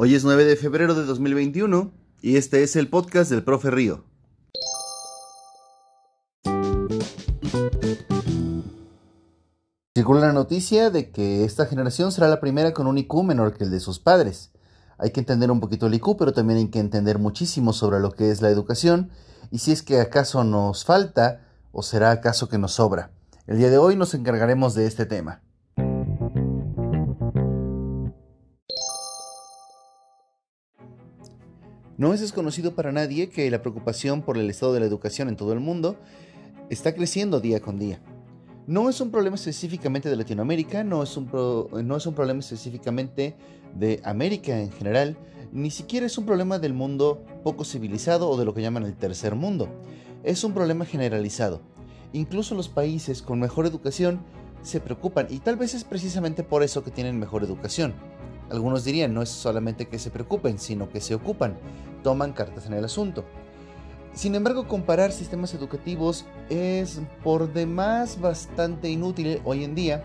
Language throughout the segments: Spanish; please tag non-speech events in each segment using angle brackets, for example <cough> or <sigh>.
Hoy es 9 de febrero de 2021 y este es el podcast del profe Río. Circula la noticia de que esta generación será la primera con un IQ menor que el de sus padres. Hay que entender un poquito el IQ, pero también hay que entender muchísimo sobre lo que es la educación y si es que acaso nos falta o será acaso que nos sobra. El día de hoy nos encargaremos de este tema. No es desconocido para nadie que la preocupación por el estado de la educación en todo el mundo está creciendo día con día. No es un problema específicamente de Latinoamérica, no es un, no es un problema específicamente de América en general, ni siquiera es un problema del mundo poco civilizado o de lo que llaman el tercer mundo. Es un problema generalizado. Incluso los países con mejor educación se preocupan y tal vez es precisamente por eso que tienen mejor educación. Algunos dirían no es solamente que se preocupen, sino que se ocupan, toman cartas en el asunto. Sin embargo, comparar sistemas educativos es por demás bastante inútil hoy en día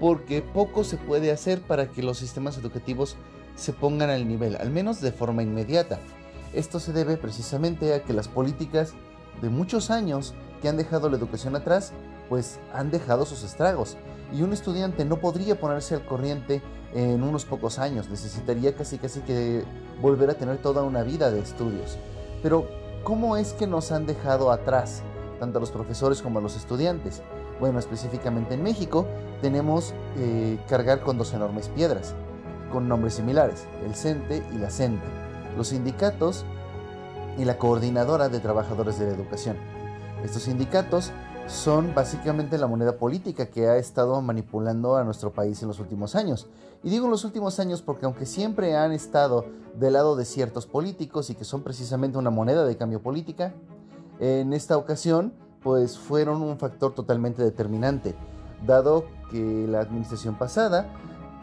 porque poco se puede hacer para que los sistemas educativos se pongan al nivel, al menos de forma inmediata. Esto se debe precisamente a que las políticas de muchos años que han dejado la educación atrás, pues han dejado sus estragos. Y un estudiante no podría ponerse al corriente en unos pocos años, necesitaría casi casi que volver a tener toda una vida de estudios. Pero, ¿cómo es que nos han dejado atrás, tanto a los profesores como a los estudiantes? Bueno, específicamente en México tenemos eh, cargar con dos enormes piedras, con nombres similares, el CENTE y la CENTE, los sindicatos y la Coordinadora de Trabajadores de la Educación. Estos sindicatos son básicamente la moneda política que ha estado manipulando a nuestro país en los últimos años. Y digo en los últimos años porque aunque siempre han estado del lado de ciertos políticos y que son precisamente una moneda de cambio política, en esta ocasión pues fueron un factor totalmente determinante, dado que la administración pasada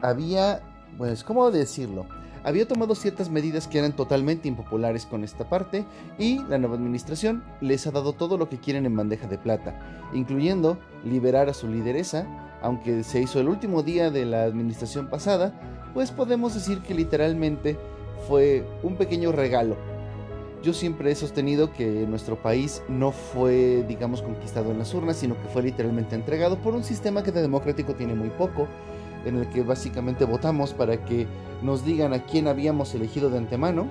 había, pues, ¿cómo decirlo? Había tomado ciertas medidas que eran totalmente impopulares con esta parte y la nueva administración les ha dado todo lo que quieren en bandeja de plata, incluyendo liberar a su lideresa, aunque se hizo el último día de la administración pasada, pues podemos decir que literalmente fue un pequeño regalo. Yo siempre he sostenido que nuestro país no fue, digamos, conquistado en las urnas, sino que fue literalmente entregado por un sistema que de democrático tiene muy poco en el que básicamente votamos para que nos digan a quién habíamos elegido de antemano,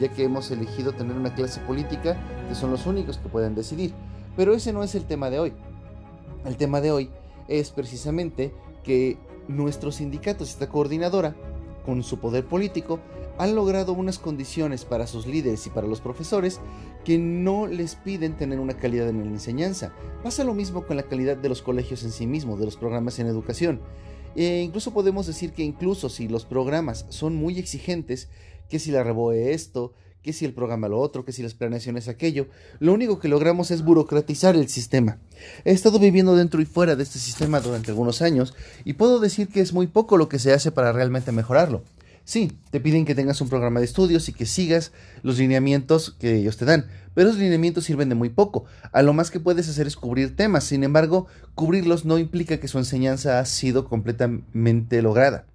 ya que hemos elegido tener una clase política que son los únicos que pueden decidir. Pero ese no es el tema de hoy. El tema de hoy es precisamente que nuestros sindicatos esta coordinadora, con su poder político, han logrado unas condiciones para sus líderes y para los profesores que no les piden tener una calidad en la enseñanza. Pasa lo mismo con la calidad de los colegios en sí mismos, de los programas en educación. E incluso podemos decir que incluso si los programas son muy exigentes, que si la reboe esto, que si el programa lo otro, que si las planeaciones aquello, lo único que logramos es burocratizar el sistema. He estado viviendo dentro y fuera de este sistema durante algunos años y puedo decir que es muy poco lo que se hace para realmente mejorarlo. Sí, te piden que tengas un programa de estudios y que sigas los lineamientos que ellos te dan, pero esos lineamientos sirven de muy poco. A lo más que puedes hacer es cubrir temas, sin embargo, cubrirlos no implica que su enseñanza ha sido completamente lograda.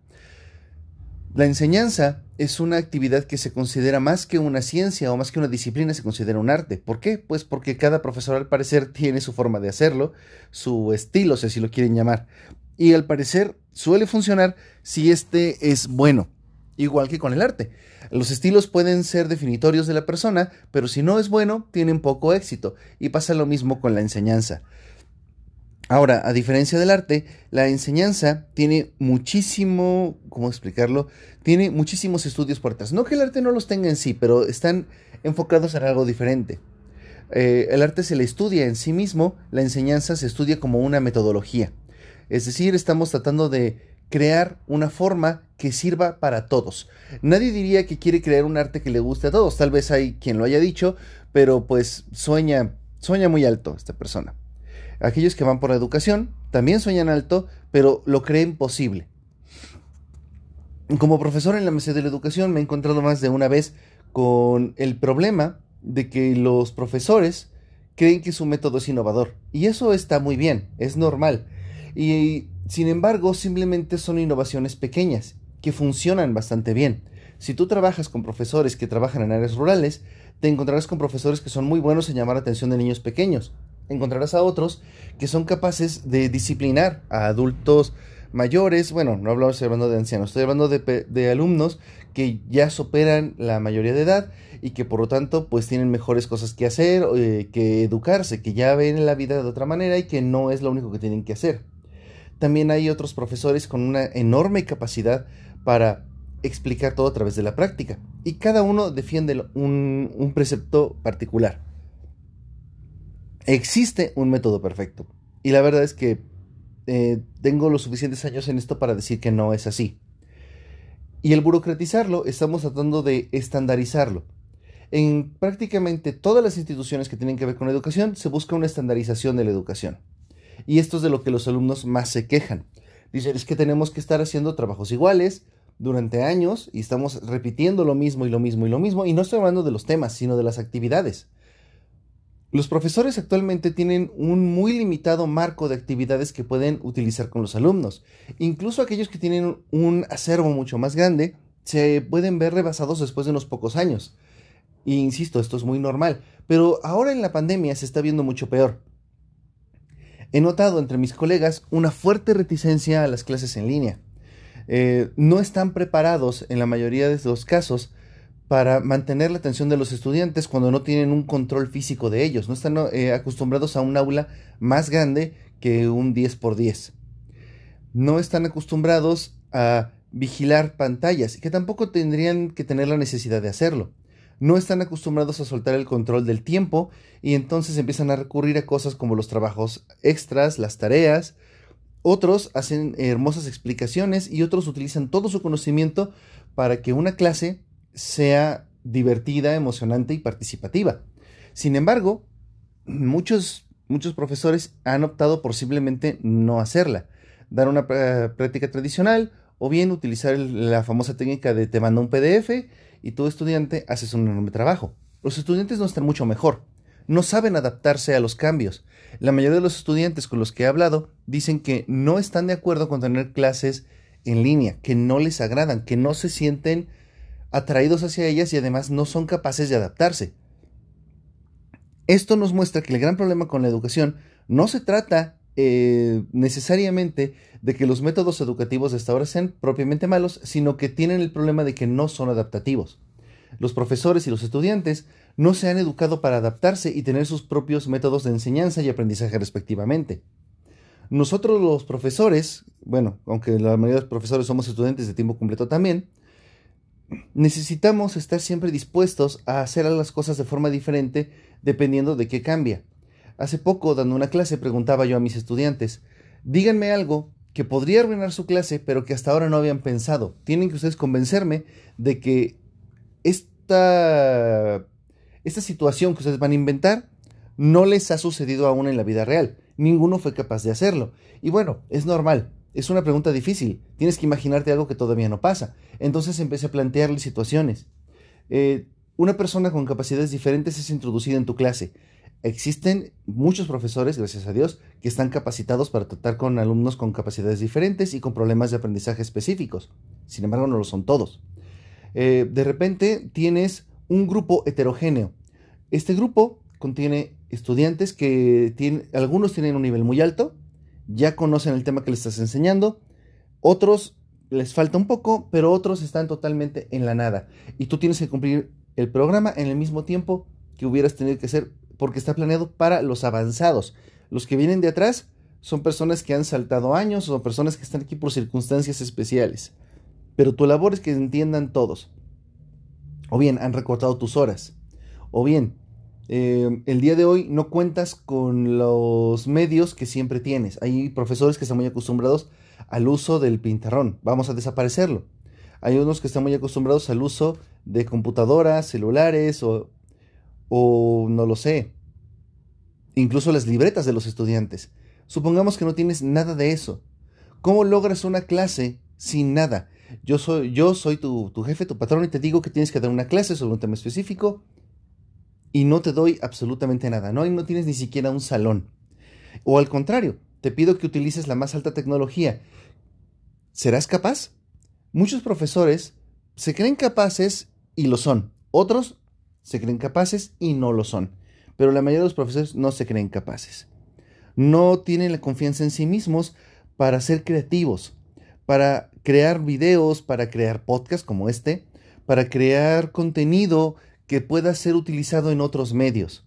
La enseñanza es una actividad que se considera más que una ciencia o más que una disciplina, se considera un arte. ¿Por qué? Pues porque cada profesor al parecer <laughs> tiene su forma de hacerlo, su estilo, si así lo quieren llamar. Y al parecer suele funcionar si este es bueno igual que con el arte. Los estilos pueden ser definitorios de la persona, pero si no es bueno, tienen poco éxito, y pasa lo mismo con la enseñanza. Ahora, a diferencia del arte, la enseñanza tiene muchísimo, ¿cómo explicarlo? Tiene muchísimos estudios por. No que el arte no los tenga en sí, pero están enfocados en algo diferente. Eh, el arte se le estudia en sí mismo, la enseñanza se estudia como una metodología. Es decir, estamos tratando de crear una forma que sirva para todos. Nadie diría que quiere crear un arte que le guste a todos. Tal vez hay quien lo haya dicho, pero pues sueña, sueña muy alto esta persona. Aquellos que van por la educación también sueñan alto, pero lo creen posible. Como profesor en la mesa de la educación me he encontrado más de una vez con el problema de que los profesores creen que su método es innovador. Y eso está muy bien, es normal. Y sin embargo, simplemente son innovaciones pequeñas que funcionan bastante bien. Si tú trabajas con profesores que trabajan en áreas rurales, te encontrarás con profesores que son muy buenos en llamar la atención de niños pequeños. Encontrarás a otros que son capaces de disciplinar a adultos mayores, bueno, no hablamos hablando de ancianos, estoy hablando de, de, alumnos que ya superan la mayoría de edad y que por lo tanto pues tienen mejores cosas que hacer, eh, que educarse, que ya ven la vida de otra manera y que no es lo único que tienen que hacer. También hay otros profesores con una enorme capacidad para explicar todo a través de la práctica y cada uno defiende un, precepto particular. Existe un método perfecto y la verdad es que eh, tengo los suficientes años en esto para decir que no es así. Y el burocratizarlo, estamos tratando de estandarizarlo. En prácticamente todas las instituciones que tienen que ver con educación, se busca una estandarización de la educación. Y esto es de lo que los alumnos más se quejan. Dicen, es que tenemos que estar haciendo trabajos iguales durante años y estamos repitiendo lo mismo y lo mismo y lo mismo. Y no estoy hablando de los temas, sino de las actividades. Los profesores actualmente tienen un muy limitado marco de actividades que pueden utilizar con los alumnos. Incluso aquellos que tienen un acervo mucho más grande se pueden ver rebasados después de unos pocos años. E insisto, esto es muy normal, pero ahora en la pandemia se está viendo mucho peor. He notado entre mis colegas una fuerte reticencia a las clases en línea. Eh, no están preparados en la mayoría de los casos para mantener la atención de los estudiantes cuando no tienen un control físico de ellos, no están eh, acostumbrados a un aula más grande que un 10 por 10. No están acostumbrados a vigilar pantallas, que tampoco tendrían que tener la necesidad de hacerlo. No están acostumbrados a soltar el control del tiempo y entonces empiezan a recurrir a cosas como los trabajos extras, las tareas. Otros hacen hermosas explicaciones y otros utilizan todo su conocimiento para que una clase sea divertida, emocionante y participativa. Sin embargo, muchos, muchos profesores han optado por simplemente no hacerla, dar una práctica tradicional o bien utilizar la famosa técnica de te mando un PDF y tu estudiante haces un enorme trabajo. Los estudiantes no están mucho mejor, no saben adaptarse a los cambios. La mayoría de los estudiantes con los que he hablado dicen que no están de acuerdo con tener clases en línea, que no les agradan, que no se sienten atraídos hacia ellas y además no son capaces de adaptarse. Esto nos muestra que el gran problema con la educación no se trata eh, necesariamente de que los métodos educativos de esta hora sean propiamente malos, sino que tienen el problema de que no son adaptativos. Los profesores y los estudiantes no se han educado para adaptarse y tener sus propios métodos de enseñanza y aprendizaje respectivamente. Nosotros los profesores, bueno, aunque la mayoría de los profesores somos estudiantes de tiempo completo también, necesitamos estar siempre dispuestos a hacer las cosas de forma diferente dependiendo de qué cambia. Hace poco, dando una clase, preguntaba yo a mis estudiantes, díganme algo que podría arruinar su clase, pero que hasta ahora no habían pensado. Tienen que ustedes convencerme de que esta, esta situación que ustedes van a inventar no les ha sucedido aún en la vida real. Ninguno fue capaz de hacerlo. Y bueno, es normal. Es una pregunta difícil. Tienes que imaginarte algo que todavía no pasa. Entonces empecé a plantearle situaciones. Eh, una persona con capacidades diferentes es introducida en tu clase. Existen muchos profesores, gracias a Dios, que están capacitados para tratar con alumnos con capacidades diferentes y con problemas de aprendizaje específicos. Sin embargo, no lo son todos. Eh, de repente tienes un grupo heterogéneo. Este grupo contiene estudiantes que tienen, algunos tienen un nivel muy alto, ya conocen el tema que les estás enseñando, otros les falta un poco, pero otros están totalmente en la nada. Y tú tienes que cumplir el programa en el mismo tiempo que hubieras tenido que hacer porque está planeado para los avanzados. Los que vienen de atrás son personas que han saltado años o personas que están aquí por circunstancias especiales. Pero tu labor es que entiendan todos. O bien han recortado tus horas. O bien eh, el día de hoy no cuentas con los medios que siempre tienes. Hay profesores que están muy acostumbrados al uso del pintarrón. Vamos a desaparecerlo. Hay unos que están muy acostumbrados al uso de computadoras, celulares o, o no lo sé. Incluso las libretas de los estudiantes. Supongamos que no tienes nada de eso. ¿Cómo logras una clase sin nada? Yo soy, yo soy tu, tu jefe, tu patrón y te digo que tienes que dar una clase sobre un tema específico y no te doy absolutamente nada, ¿no? No tienes ni siquiera un salón. O al contrario, te pido que utilices la más alta tecnología. ¿Serás capaz? Muchos profesores se creen capaces y lo son. Otros se creen capaces y no lo son. Pero la mayoría de los profesores no se creen capaces. No tienen la confianza en sí mismos para ser creativos, para crear videos, para crear podcasts como este, para crear contenido que pueda ser utilizado en otros medios.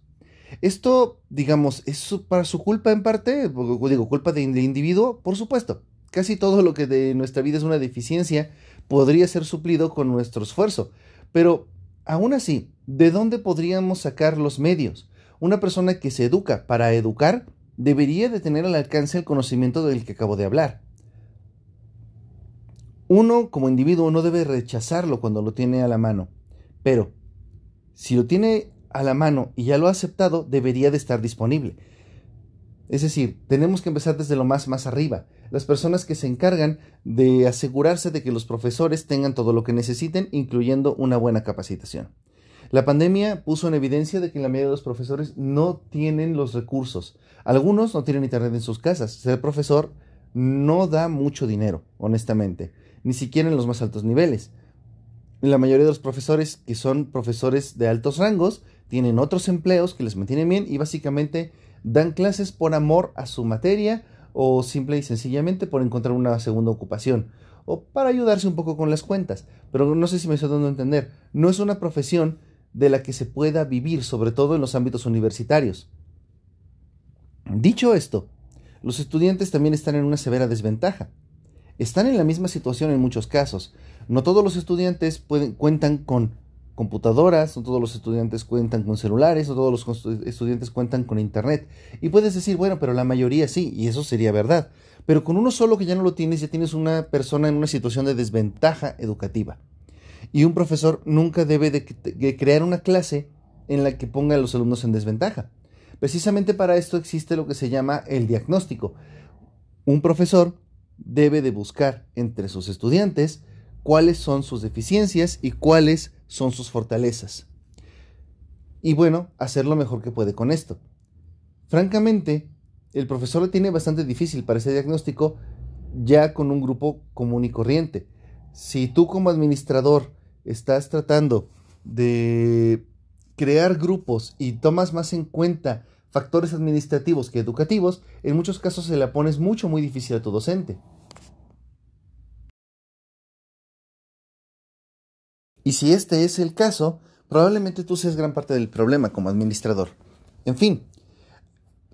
Esto, digamos, es para su culpa en parte, digo, culpa del individuo, por supuesto. Casi todo lo que de nuestra vida es una deficiencia podría ser suplido con nuestro esfuerzo. Pero, aún así, ¿de dónde podríamos sacar los medios? Una persona que se educa para educar debería de tener al alcance el conocimiento del que acabo de hablar. Uno, como individuo, no debe rechazarlo cuando lo tiene a la mano, pero si lo tiene a la mano y ya lo ha aceptado, debería de estar disponible. Es decir, tenemos que empezar desde lo más más arriba. Las personas que se encargan de asegurarse de que los profesores tengan todo lo que necesiten, incluyendo una buena capacitación. La pandemia puso en evidencia de que la mayoría de los profesores no tienen los recursos. Algunos no tienen internet en sus casas. Ser profesor no da mucho dinero, honestamente ni siquiera en los más altos niveles. La mayoría de los profesores que son profesores de altos rangos tienen otros empleos que les mantienen bien y básicamente dan clases por amor a su materia o simple y sencillamente por encontrar una segunda ocupación o para ayudarse un poco con las cuentas. Pero no sé si me estoy dando a entender. No es una profesión de la que se pueda vivir, sobre todo en los ámbitos universitarios. Dicho esto, los estudiantes también están en una severa desventaja están en la misma situación en muchos casos. No todos los estudiantes pueden, cuentan con computadoras, no todos los estudiantes cuentan con celulares, no todos los estudiantes cuentan con internet. Y puedes decir, bueno, pero la mayoría sí, y eso sería verdad. Pero con uno solo que ya no lo tienes, ya tienes una persona en una situación de desventaja educativa. Y un profesor nunca debe de, crear una clase en la que ponga a los alumnos en desventaja. Precisamente para esto existe lo que se llama el diagnóstico. Un profesor debe de buscar entre sus estudiantes cuáles son sus deficiencias y cuáles son sus fortalezas. Y bueno, hacer lo mejor que puede con esto. Francamente, el profesor lo tiene bastante difícil para ese diagnóstico ya con un grupo común y corriente. Si tú como administrador estás tratando de crear grupos y tomas más en cuenta factores administrativos que educativos, en muchos casos se la pones mucho, muy difícil a tu docente. Y si este es el caso, probablemente tú seas gran parte del problema como administrador. En fin,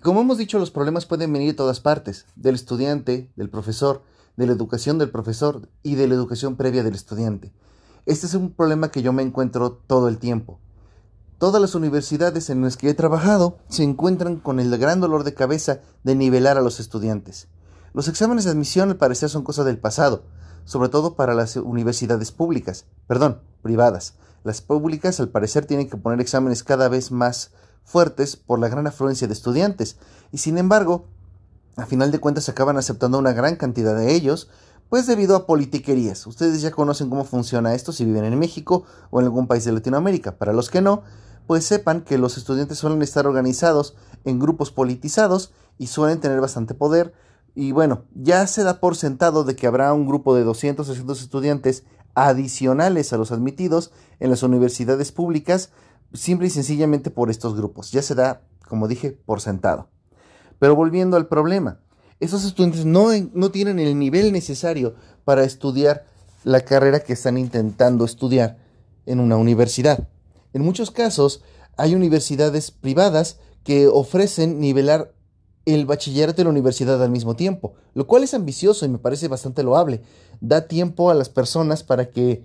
como hemos dicho, los problemas pueden venir de todas partes, del estudiante, del profesor, de la educación del profesor y de la educación previa del estudiante. Este es un problema que yo me encuentro todo el tiempo. Todas las universidades en las que he trabajado se encuentran con el gran dolor de cabeza de nivelar a los estudiantes. Los exámenes de admisión al parecer son cosa del pasado, sobre todo para las universidades públicas, perdón, privadas. Las públicas al parecer tienen que poner exámenes cada vez más fuertes por la gran afluencia de estudiantes, y sin embargo, a final de cuentas acaban aceptando una gran cantidad de ellos, pues debido a politiquerías. Ustedes ya conocen cómo funciona esto si viven en México o en algún país de Latinoamérica. Para los que no, pues sepan que los estudiantes suelen estar organizados en grupos politizados y suelen tener bastante poder. Y bueno, ya se da por sentado de que habrá un grupo de 200 300 estudiantes adicionales a los admitidos en las universidades públicas, simple y sencillamente por estos grupos. Ya se da, como dije, por sentado. Pero volviendo al problema, esos estudiantes no, no tienen el nivel necesario para estudiar la carrera que están intentando estudiar en una universidad. En muchos casos hay universidades privadas que ofrecen nivelar el bachillerato y la universidad al mismo tiempo, lo cual es ambicioso y me parece bastante loable. Da tiempo a las personas para que,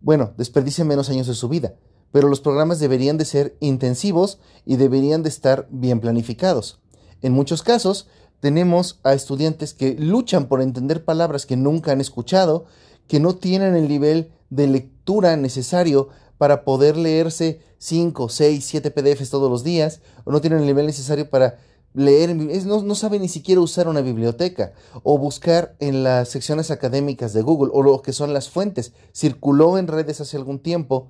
bueno, desperdicien menos años de su vida, pero los programas deberían de ser intensivos y deberían de estar bien planificados. En muchos casos tenemos a estudiantes que luchan por entender palabras que nunca han escuchado, que no tienen el nivel de lectura necesario para poder leerse 5, 6, 7 PDFs todos los días, o no tienen el nivel necesario para leer, no, no saben ni siquiera usar una biblioteca, o buscar en las secciones académicas de Google, o lo que son las fuentes. Circuló en redes hace algún tiempo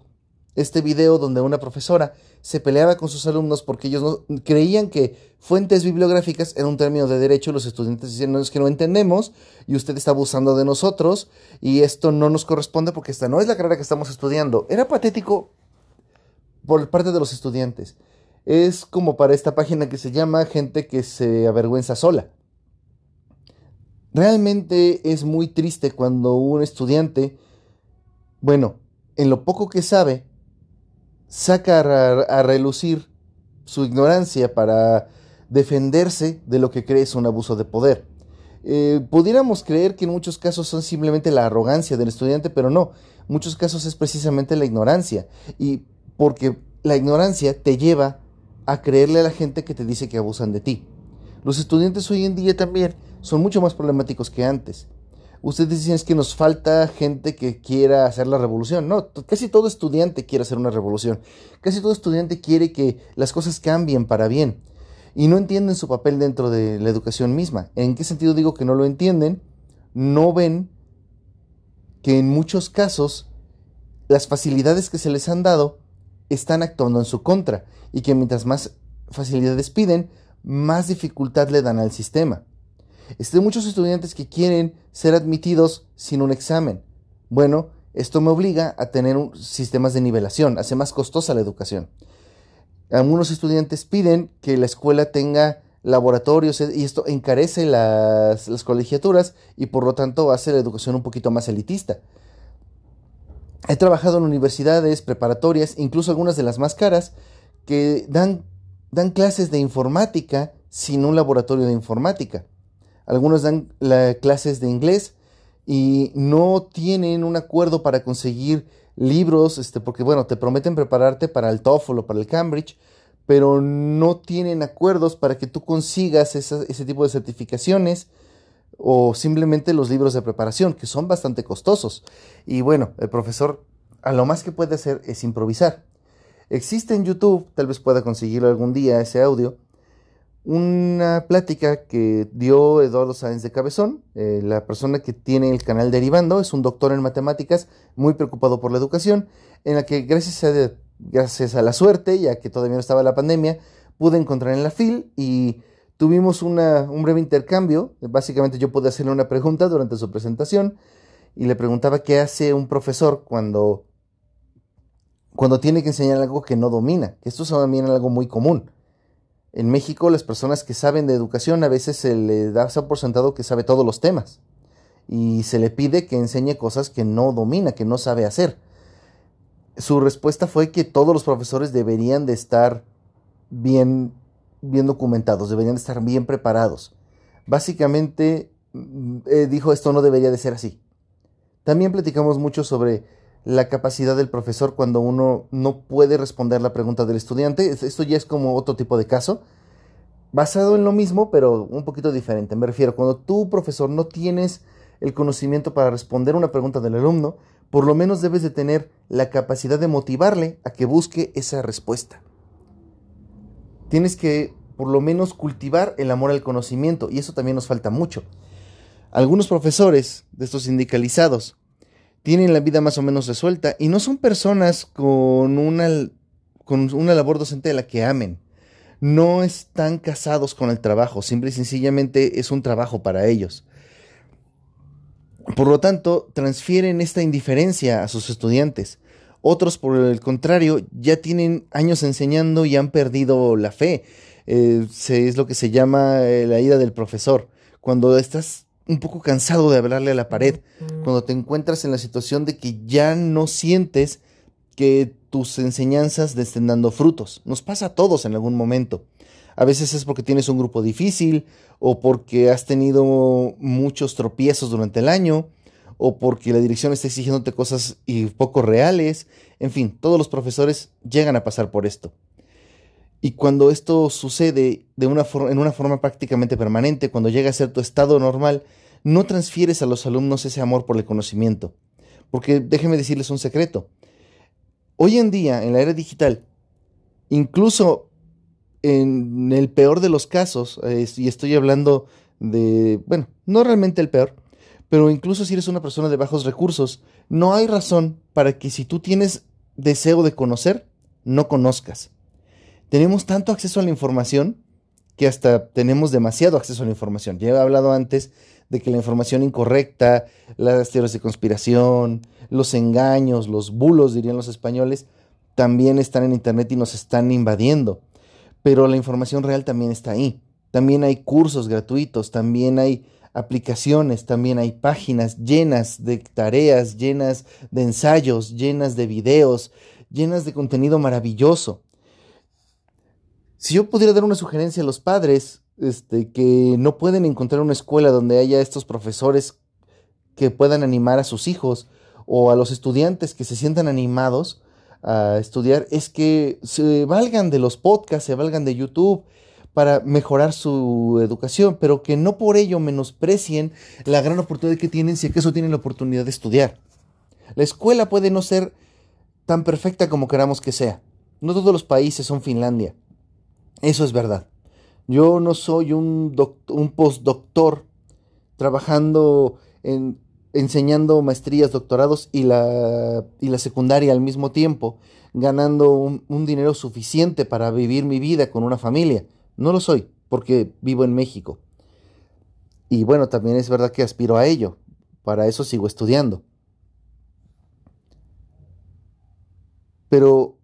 este video donde una profesora se peleaba con sus alumnos porque ellos no, creían que fuentes bibliográficas eran un término de derecho, los estudiantes decían, no es que no entendemos y usted está abusando de nosotros y esto no nos corresponde porque esta no es la carrera que estamos estudiando. Era patético por parte de los estudiantes. Es como para esta página que se llama gente que se avergüenza sola. Realmente es muy triste cuando un estudiante, bueno, en lo poco que sabe, saca a, relucir su ignorancia para defenderse de lo que cree es un abuso de poder. Eh, pudiéramos creer que en muchos casos son simplemente la arrogancia del estudiante, pero no, en muchos casos es precisamente la ignorancia. Y porque la ignorancia te lleva a creerle a la gente que te dice que abusan de ti. Los estudiantes hoy en día también son mucho más problemáticos que antes. Ustedes dicen es que nos falta gente que quiera hacer la revolución. No, casi todo estudiante quiere hacer una revolución. Casi todo estudiante quiere que las cosas cambien para bien. Y no entienden su papel dentro de la educación misma. ¿En qué sentido digo que no lo entienden? No ven que en muchos casos las facilidades que se les han dado están actuando en su contra y que mientras más facilidades piden, más dificultad le dan al sistema. Hay muchos estudiantes que quieren ser admitidos sin un examen. Bueno, esto me obliga a tener sistemas de nivelación, hace más costosa la educación. Algunos estudiantes piden que la escuela tenga laboratorios y esto encarece las colegiaturas y por lo tanto hace la educación un poquito más elitista. He trabajado en universidades preparatorias, incluso algunas de las más caras, que dan, dan clases de informática sin un laboratorio de informática. Algunos dan clases de inglés y no tienen un acuerdo para conseguir libros, este, porque bueno, te prometen prepararte para el TOEFL o para el Cambridge, pero no tienen acuerdos para que tú consigas ese tipo de certificaciones o simplemente los libros de preparación, que son bastante costosos. Y bueno, el profesor a lo más que puede hacer es improvisar. Existe en YouTube, tal vez pueda conseguirlo algún día ese audio, una plática que dio Eduardo Sáenz de Cabezón, eh, la persona que tiene el canal Derivando, es un doctor en matemáticas muy preocupado por la educación, en la que gracias a, gracias a la suerte, ya que todavía no estaba la pandemia, pude encontrar en la FIL y tuvimos una, un breve intercambio. Básicamente yo pude hacerle una pregunta durante su presentación y le preguntaba qué hace un profesor cuando, cuando tiene que enseñar algo que no domina, que esto es también algo muy común en México las personas que saben de educación a veces se le da por sentado que sabe todos los temas y se le pide que enseñe cosas que no domina, que no sabe hacer. Su respuesta fue que todos los profesores deberían de estar bien, bien documentados, deberían de estar bien preparados. Básicamente mm, eh, dijo esto no debería de ser así. También platicamos mucho sobre la capacidad del profesor cuando uno no puede responder la pregunta del estudiante. Esto ya es como otro tipo de caso, basado en lo mismo, pero un poquito diferente. Me refiero, cuando tú, profesor, no tienes el conocimiento para responder una pregunta del alumno, por lo menos debes de tener la capacidad de motivarle a que busque esa respuesta. Tienes que, por lo menos, cultivar el amor al conocimiento, y eso también nos falta mucho. Algunos profesores de estos sindicalizados tienen la vida más o menos resuelta y no son personas con una, con una labor docente de la que amen. No están casados con el trabajo, simple y sencillamente es un trabajo para ellos. Por lo tanto, transfieren esta indiferencia a sus estudiantes. Otros, por el contrario, ya tienen años enseñando y han perdido la fe. Eh, es lo que se llama eh, la ida del profesor. Cuando estás un poco cansado de hablarle a la pared, cuando te encuentras en la situación de que ya no sientes que tus enseñanzas te estén dando frutos. Nos pasa a todos en algún momento. A veces es porque tienes un grupo difícil o porque has tenido muchos tropiezos durante el año o porque la dirección está exigiéndote cosas y poco reales. En fin, todos los profesores llegan a pasar por esto. Y cuando esto sucede de una en una forma prácticamente permanente, cuando llega a ser tu estado normal, no transfieres a los alumnos ese amor por el conocimiento. Porque déjenme decirles un secreto. Hoy en día, en la era digital, incluso en el peor de los casos, y estoy hablando de, bueno, no realmente el peor, pero incluso si eres una persona de bajos recursos, no hay razón para que si tú tienes deseo de conocer, no conozcas. Tenemos tanto acceso a la información que hasta tenemos demasiado acceso a la información. Ya he hablado antes de que la información incorrecta, las teorías de conspiración, los engaños, los bulos, dirían los españoles, también están en Internet y nos están invadiendo. Pero la información real también está ahí. También hay cursos gratuitos, también hay aplicaciones, también hay páginas llenas de tareas, llenas de ensayos, llenas de videos, llenas de contenido maravilloso. Si yo pudiera dar una sugerencia a los padres este, que no pueden encontrar una escuela donde haya estos profesores que puedan animar a sus hijos o a los estudiantes que se sientan animados a estudiar, es que se valgan de los podcasts, se valgan de YouTube, para mejorar su educación, pero que no por ello menosprecien la gran oportunidad que tienen si acaso tienen la oportunidad de estudiar. La escuela puede no ser tan perfecta como queramos que sea. No todos los países son Finlandia. Eso es verdad. Yo no soy un, postdoctor trabajando en enseñando maestrías, doctorados y la, y la secundaria al mismo tiempo, ganando un dinero suficiente para vivir mi vida con una familia. No lo soy, porque vivo en México. Y bueno, también es verdad que aspiro a ello. Para eso sigo estudiando. Pero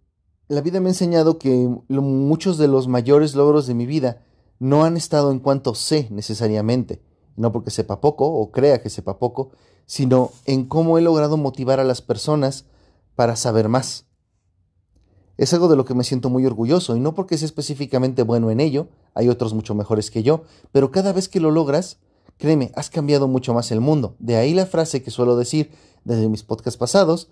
la vida me ha enseñado que muchos de los mayores logros de mi vida no han estado en cuanto sé necesariamente, no porque sepa poco o crea que sepa poco, sino en cómo he logrado motivar a las personas para saber más. Es algo de lo que me siento muy orgulloso y no porque sea específicamente bueno en ello, hay otros mucho mejores que yo, pero cada vez que lo logras, créeme, has cambiado mucho más el mundo. De ahí la frase que suelo decir desde mis podcasts pasados,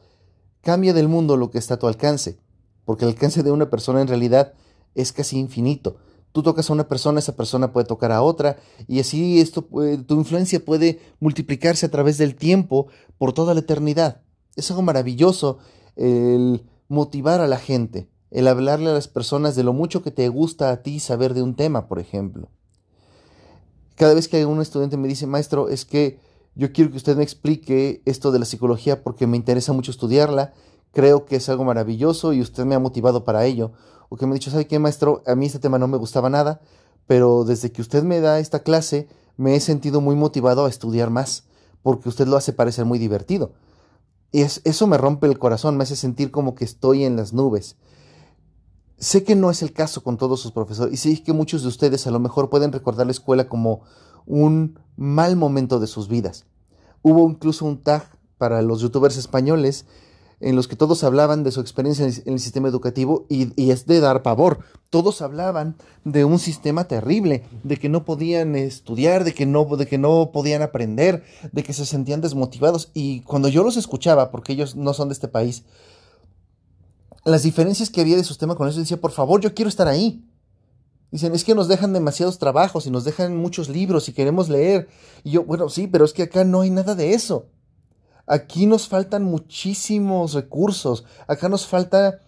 cambia del mundo lo que está a tu alcance, porque el alcance de una persona en realidad es casi infinito. Tú tocas a una persona, esa persona puede tocar a otra, y así esto, tu influencia puede multiplicarse a través del tiempo por toda la eternidad. Es algo maravilloso el motivar a la gente, el hablarle a las personas de lo mucho que te gusta a ti saber de un tema, por ejemplo. Cada vez que un estudiante me dice, maestro, es que yo quiero que usted me explique esto de la psicología porque me interesa mucho estudiarla, creo que es algo maravilloso y usted me ha motivado para ello. O que me ha dicho, ¿sabe qué, maestro? A mí este tema no me gustaba nada, pero desde que usted me da esta clase me he sentido muy motivado a estudiar más, porque usted lo hace parecer muy divertido. Y eso me rompe el corazón, me hace sentir como que estoy en las nubes. Sé que no es el caso con todos sus profesores y sé que muchos de ustedes a lo mejor pueden recordar la escuela como un mal momento de sus vidas. Hubo incluso un tag para los youtubers españoles en los que todos hablaban de su experiencia en el sistema educativo y, es de dar pavor. Todos hablaban de un sistema terrible, de que no podían estudiar, de que no, de que no podían aprender, de que se sentían desmotivados. Y cuando yo los escuchaba, porque ellos no son de este país, las diferencias que había de su sistema con eso, decía, por favor, yo quiero estar ahí. Dicen, es que nos dejan demasiados trabajos y nos dejan muchos libros y queremos leer. Y yo, bueno, sí, pero es que acá no hay nada de eso. Aquí nos faltan muchísimos recursos, acá nos falta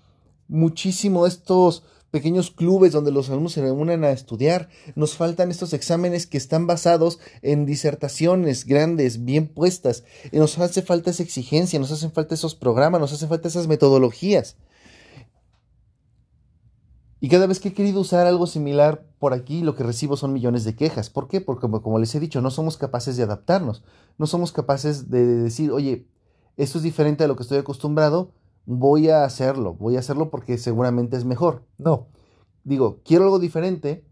muchísimo estos pequeños clubes donde los alumnos se reúnen a estudiar, nos faltan estos exámenes que están basados en disertaciones grandes, bien puestas, nos hace falta esa exigencia, nos hacen falta esos programas, nos hacen falta esas metodologías. Y cada vez que he querido usar algo similar por aquí, lo que recibo son millones de quejas. ¿Por qué? Porque como, les he dicho, no somos capaces de adaptarnos. No somos capaces de decir, oye, esto es diferente a lo que estoy acostumbrado, voy a hacerlo, voy a hacerlo porque seguramente es mejor. No. Digo, quiero algo diferente,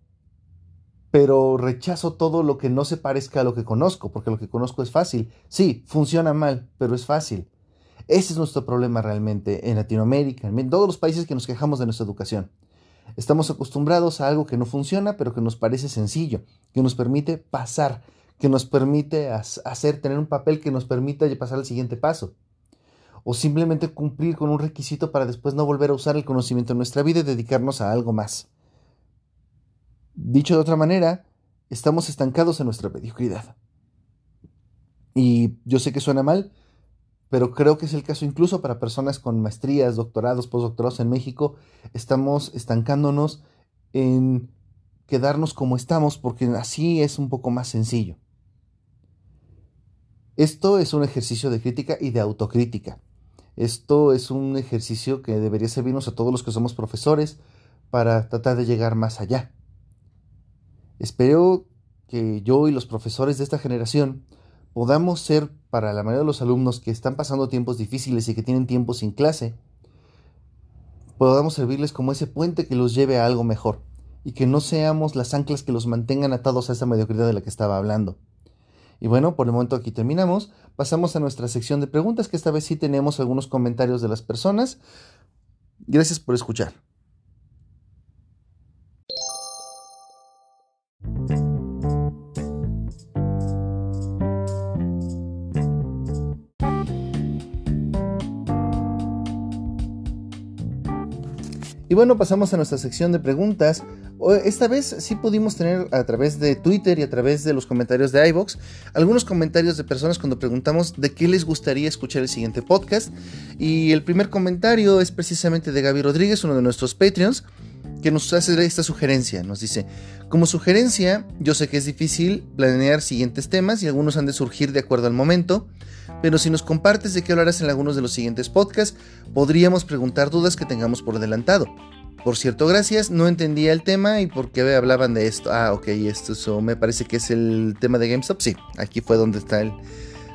pero rechazo todo lo que no se parezca a lo que conozco, porque lo que conozco es fácil. Sí, funciona mal, pero es fácil. Ese es nuestro problema realmente en Latinoamérica, en todos los países que nos quejamos de nuestra educación. Estamos acostumbrados a algo que no funciona, pero que nos parece sencillo, que nos permite pasar, que nos permite hacer, tener un papel que nos permita pasar al siguiente paso. O simplemente cumplir con un requisito para después no volver a usar el conocimiento en nuestra vida y dedicarnos a algo más. Dicho de otra manera, estamos estancados en nuestra mediocridad. Y yo sé que suena mal, pero creo que es el caso incluso para personas con maestrías, doctorados, postdoctorados en México. Estamos estancándonos en quedarnos como estamos porque así es un poco más sencillo. Esto es un ejercicio de crítica y de autocrítica. Esto es un ejercicio que debería servirnos a todos los que somos profesores para tratar de llegar más allá. Espero que yo y los profesores de esta generación podamos ser para la mayoría de los alumnos que están pasando tiempos difíciles y que tienen tiempo sin clase, podamos servirles como ese puente que los lleve a algo mejor y que no seamos las anclas que los mantengan atados a esa mediocridad de la que estaba hablando. Y bueno, por el momento aquí terminamos. Pasamos a nuestra sección de preguntas, que esta vez sí tenemos algunos comentarios de las personas. Gracias por escuchar. Y bueno, pasamos a nuestra sección de preguntas. Esta vez sí pudimos tener a través de Twitter y a través de los comentarios de iVox algunos comentarios de personas cuando preguntamos de qué les gustaría escuchar el siguiente podcast. Y el primer comentario es precisamente de Gaby Rodríguez, uno de nuestros Patreons, que nos hace esta sugerencia. Nos dice, como sugerencia, yo sé que es difícil planear siguientes temas y algunos han de surgir de acuerdo al momento, pero si nos compartes de qué hablarás en algunos de los siguientes podcasts, podríamos preguntar dudas que tengamos por adelantado. Por cierto, gracias, no entendía el tema y por qué hablaban de esto. Ah, ok, esto me parece que es el tema de GameStop. Sí, aquí fue donde está el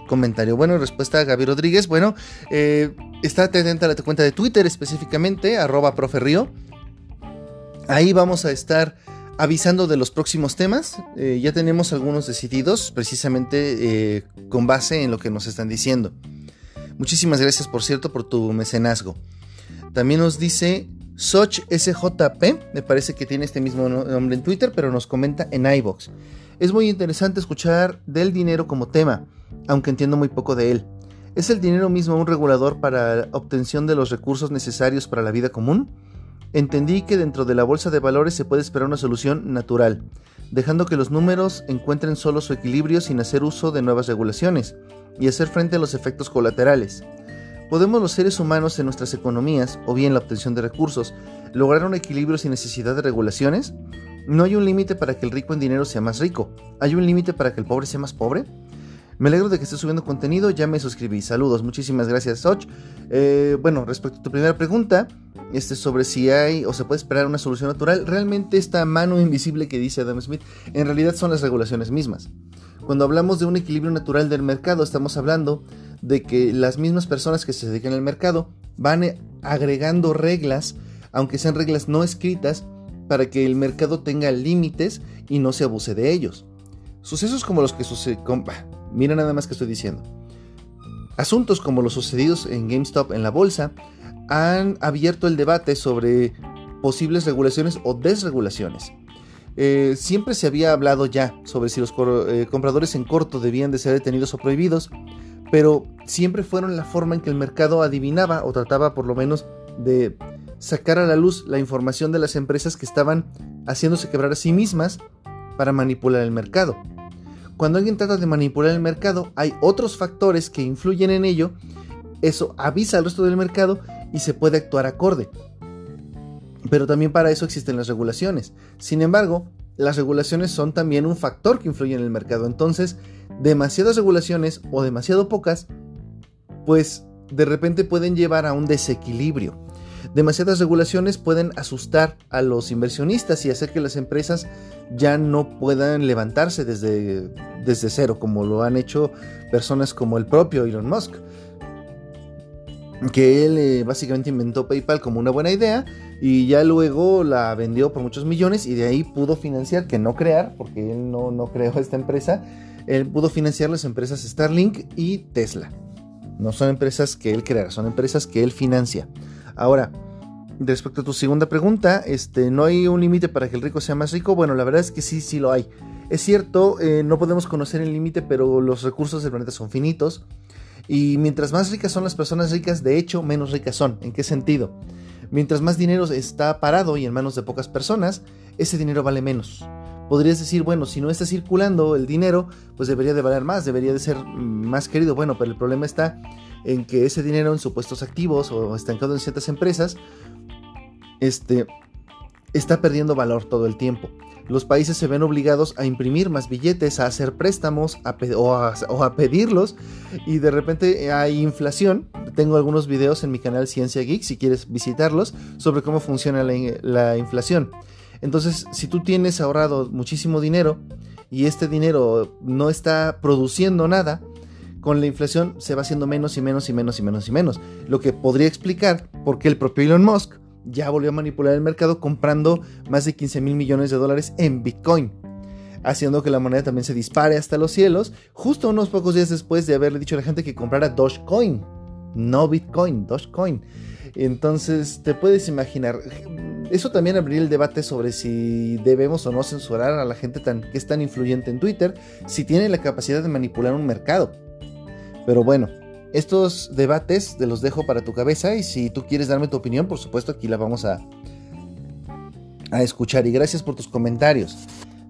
comentario. Bueno, respuesta a Gaby Rodríguez. Bueno, eh, estate atenta a la cuenta de Twitter específicamente, arroba profe Ahí vamos a estar avisando de los próximos temas. Eh, ya tenemos algunos decididos precisamente eh, con base en lo que nos están diciendo. Muchísimas gracias, por cierto, por tu mecenazgo. También nos dice Soch SJP, me parece que tiene este mismo nombre en Twitter, pero nos comenta en iBox. Es muy interesante escuchar del dinero como tema, aunque entiendo muy poco de él. ¿Es el dinero mismo un regulador para obtención de los recursos necesarios para la vida común? Entendí que dentro de la bolsa de valores se puede esperar una solución natural, dejando que los números encuentren solo su equilibrio sin hacer uso de nuevas regulaciones y hacer frente a los efectos colaterales. ¿Podemos los seres humanos en nuestras economías, o bien la obtención de recursos, lograr un equilibrio sin necesidad de regulaciones? ¿No hay un límite para que el rico en dinero sea más rico? ¿Hay un límite para que el pobre sea más pobre? Me alegro de que estés subiendo contenido, ya me suscribí. Saludos, muchísimas gracias, Soch. Eh, bueno, respecto a tu primera pregunta, este sobre si hay o se puede esperar una solución natural, realmente esta mano invisible que dice Adam Smith, en realidad son las regulaciones mismas. Cuando hablamos de un equilibrio natural del mercado, estamos hablando de que las mismas personas que se dedican al mercado van agregando reglas, aunque sean reglas no escritas, para que el mercado tenga límites y no se abuse de ellos. Sucesos como los que suceden... Mira nada más que estoy diciendo. Asuntos como los sucedidos en GameStop en la bolsa han abierto el debate sobre posibles regulaciones o desregulaciones. Eh, siempre se había hablado ya sobre si los eh, compradores en corto debían de ser detenidos o prohibidos, pero siempre fueron la forma en que el mercado adivinaba o trataba por lo menos de sacar a la luz la información de las empresas que estaban haciéndose quebrar a sí mismas para manipular el mercado. Cuando alguien trata de manipular el mercado, hay otros factores que influyen en ello. Eso avisa al resto del mercado y se puede actuar acorde. Pero también para eso existen las regulaciones. Sin embargo, las regulaciones son también un factor que influye en el mercado. Entonces, demasiadas regulaciones o demasiado pocas, pues de repente pueden llevar a un desequilibrio. Demasiadas regulaciones pueden asustar a los inversionistas y hacer que las empresas ya no puedan levantarse desde, desde cero, como lo han hecho personas como el propio Elon Musk. Que él eh, básicamente inventó PayPal como una buena idea y ya luego la vendió por muchos millones y de ahí pudo financiar, que no crear, porque él no, no creó esta empresa, él pudo financiar las empresas Starlink y Tesla. No son empresas que él crea, son empresas que él financia. Ahora, respecto a tu segunda pregunta, este, ¿no hay un límite para que el rico sea más rico? Bueno, la verdad es que sí, sí lo hay. Es cierto, eh, no podemos conocer el límite, pero los recursos del planeta son finitos. Y mientras más ricas son las personas ricas, de hecho, menos ricas son. ¿En qué sentido? Mientras más dinero está parado y en manos de pocas personas, ese dinero vale menos. Podrías decir, bueno, si no está circulando el dinero, pues debería de valer más, debería de ser más querido. Bueno, pero el problema está en que ese dinero en supuestos activos o estancado en ciertas empresas, este, está perdiendo valor todo el tiempo. Los países se ven obligados a imprimir más billetes, a hacer préstamos o, a, pedirlos y de repente hay inflación. Tengo algunos videos en mi canal Ciencia Geek si quieres visitarlos sobre cómo funciona la inflación. Entonces, si tú tienes ahorrado muchísimo dinero y este dinero no está produciendo nada, con la inflación se va haciendo menos y menos y menos y menos y menos. Lo que podría explicar por qué el propio Elon Musk ya volvió a manipular el mercado comprando más de 15 mil millones de dólares en Bitcoin, haciendo que la moneda también se dispare hasta los cielos, justo unos pocos días después de haberle dicho a la gente que comprara Dogecoin, no Bitcoin, Dogecoin. Entonces, te puedes imaginar, eso también abriría el debate sobre si debemos o no censurar a la gente tan, que es tan influyente en Twitter, si tiene la capacidad de manipular un mercado. Pero bueno, estos debates te los dejo para tu cabeza y si tú quieres darme tu opinión, por supuesto aquí la vamos a, a escuchar y gracias por tus comentarios.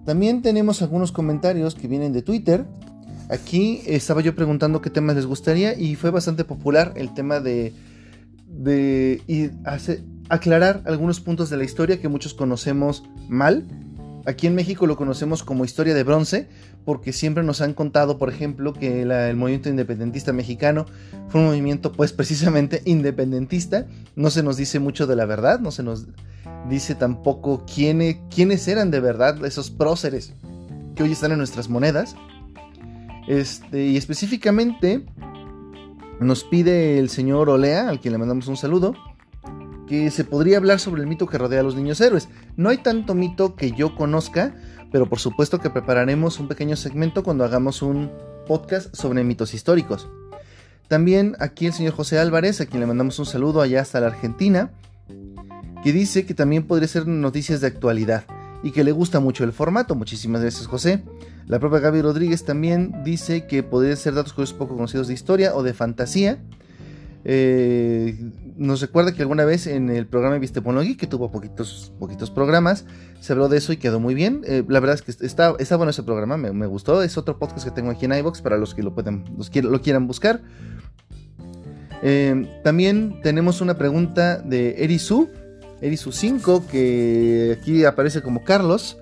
También tenemos algunos comentarios que vienen de Twitter. Aquí estaba yo preguntando qué temas les gustaría y fue bastante popular el tema de, de y aclarar algunos puntos de la historia que muchos conocemos mal Aquí en México lo conocemos como historia de bronce, porque siempre nos han contado, por ejemplo, que el movimiento independentista mexicano fue un movimiento, pues <laughs> precisamente independentista. No se nos dice mucho de la verdad, no se nos dice tampoco quiénes eran de verdad esos próceres que hoy están en nuestras monedas. Este, y específicamente nos pide el señor Olea, al quien le mandamos un saludo que se podría hablar sobre el mito que rodea a los niños héroes. No hay tanto mito que yo conozca, pero por supuesto que prepararemos un pequeño segmento cuando hagamos un podcast sobre mitos históricos. También aquí el señor José Álvarez, a quien le mandamos un saludo allá hasta la Argentina, que dice que también podría ser noticias de actualidad y que le gusta mucho el formato. Muchísimas gracias José. La propia Gaby Rodríguez también dice que podría ser datos curiosos poco conocidos de historia o de fantasía eh, nos recuerda que alguna vez en el programa Visteponología, que tuvo poquitos, poquitos programas, se habló de eso y quedó muy bien. Eh, la verdad es que está, está bueno ese programa, me, gustó. Es otro podcast que tengo aquí en iBox para los que lo, puedan, los lo quieran buscar. Eh, también tenemos una pregunta de Erisu, Erisu5, que aquí aparece como Carlos.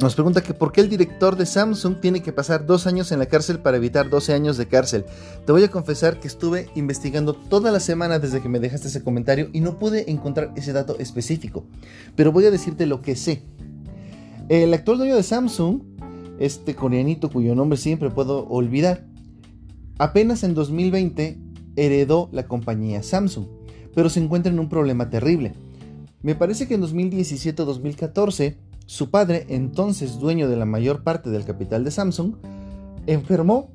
Nos pregunta que por qué el director de Samsung tiene que pasar dos años en la cárcel para evitar 12 años de cárcel. Te voy a confesar que estuve investigando toda la semana desde que me dejaste ese comentario y no pude encontrar ese dato específico. Pero voy a decirte lo que sé. El actual dueño de Samsung, este coreanito cuyo nombre siempre puedo olvidar, apenas en 2020 heredó la compañía Samsung, pero se encuentra en un problema terrible. Me parece que en 2017 2014 su padre, entonces dueño de la mayor parte del capital de Samsung, enfermó,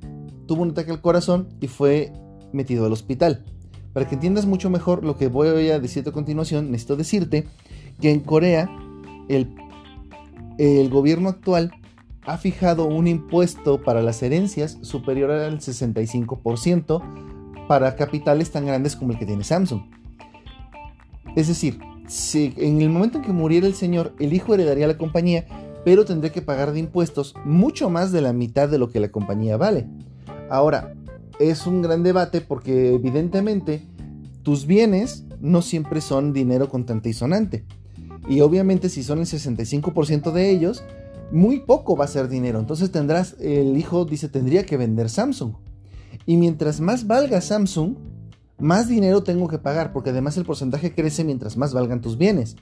tuvo un ataque al corazón y fue metido al hospital. Para que entiendas mucho mejor lo que voy a decirte a continuación, necesito decirte que en Corea el, el gobierno actual ha fijado un impuesto para las herencias superior al 65% para capitales tan grandes como el que tiene Samsung. Es decir, si en el momento en que muriera el señor, el hijo heredaría la compañía, pero tendría que pagar de impuestos mucho más de la mitad de lo que la compañía vale. Ahora, es un gran debate porque evidentemente tus bienes no siempre son dinero contante y sonante. Y obviamente si son el 65% de ellos, muy poco va a ser dinero. Entonces tendrás, el hijo dice, tendría que vender Samsung. Y mientras más valga Samsung, más dinero tengo que pagar, porque además el porcentaje crece mientras más valgan tus bienes.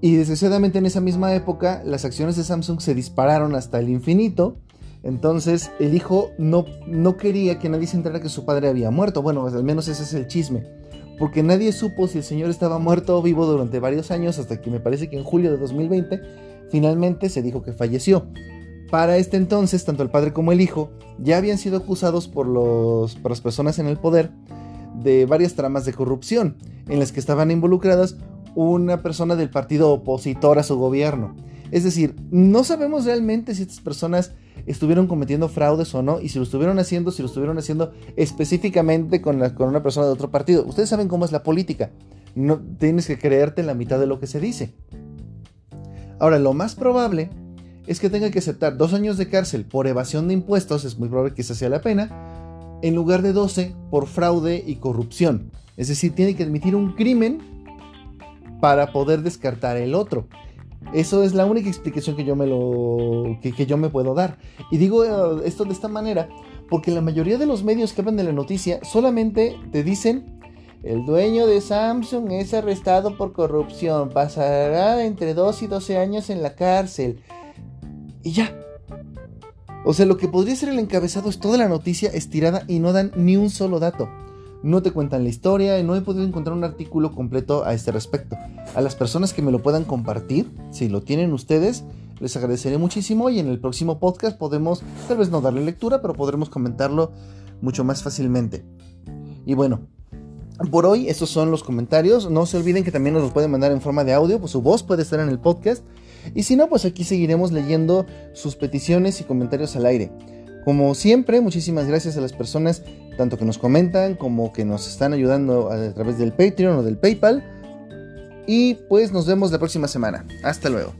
Y desgraciadamente en esa misma época las acciones de Samsung se dispararon hasta el infinito. Entonces el hijo no, no quería que nadie se enterara que su padre había muerto. Bueno, al menos ese es el chisme. Porque nadie supo si el señor estaba muerto o vivo durante varios años hasta que me parece que en julio de 2020 finalmente se dijo que falleció. Para este entonces, tanto el padre como el hijo ya habían sido acusados por, los, por las personas en el poder de varias tramas de corrupción en las que estaban involucradas una persona del partido opositor a su gobierno. Es decir, no sabemos realmente si estas personas estuvieron cometiendo fraudes o no, y si lo estuvieron haciendo, si lo estuvieron haciendo específicamente con, con una persona de otro partido. Ustedes saben cómo es la política. No tienes que creerte en la mitad de lo que se dice. Ahora, lo más probable es que tenga que aceptar dos años de cárcel por evasión de impuestos, es muy probable que esa sea la pena, en lugar de 12 por fraude y corrupción. Es decir, tiene que admitir un crimen para poder descartar el otro. Eso es la única explicación que yo me lo que, yo me puedo dar. Y digo eh, esto de esta manera porque la mayoría de los medios que hablan de la noticia solamente te dicen el dueño de Samsung es arrestado por corrupción, pasará entre 2 y 12 años en la cárcel. Y ya. O sea, lo que podría ser el encabezado es toda la noticia estirada y no dan ni un solo dato no te cuentan la historia y no he podido encontrar un artículo completo a este respecto. A las personas que me lo puedan compartir, si lo tienen ustedes, les agradeceré muchísimo y en el próximo podcast podemos, tal vez no darle lectura, pero podremos comentarlo mucho más fácilmente. Y bueno, por hoy estos son los comentarios. No se olviden que también nos los pueden mandar en forma de audio, pues su voz puede estar en el podcast. Y si no, pues aquí seguiremos leyendo sus peticiones y comentarios al aire. Como siempre, muchísimas gracias a las personas tanto que nos comentan como que nos están ayudando a través del Patreon o del PayPal. Y pues nos vemos la próxima semana. Hasta luego.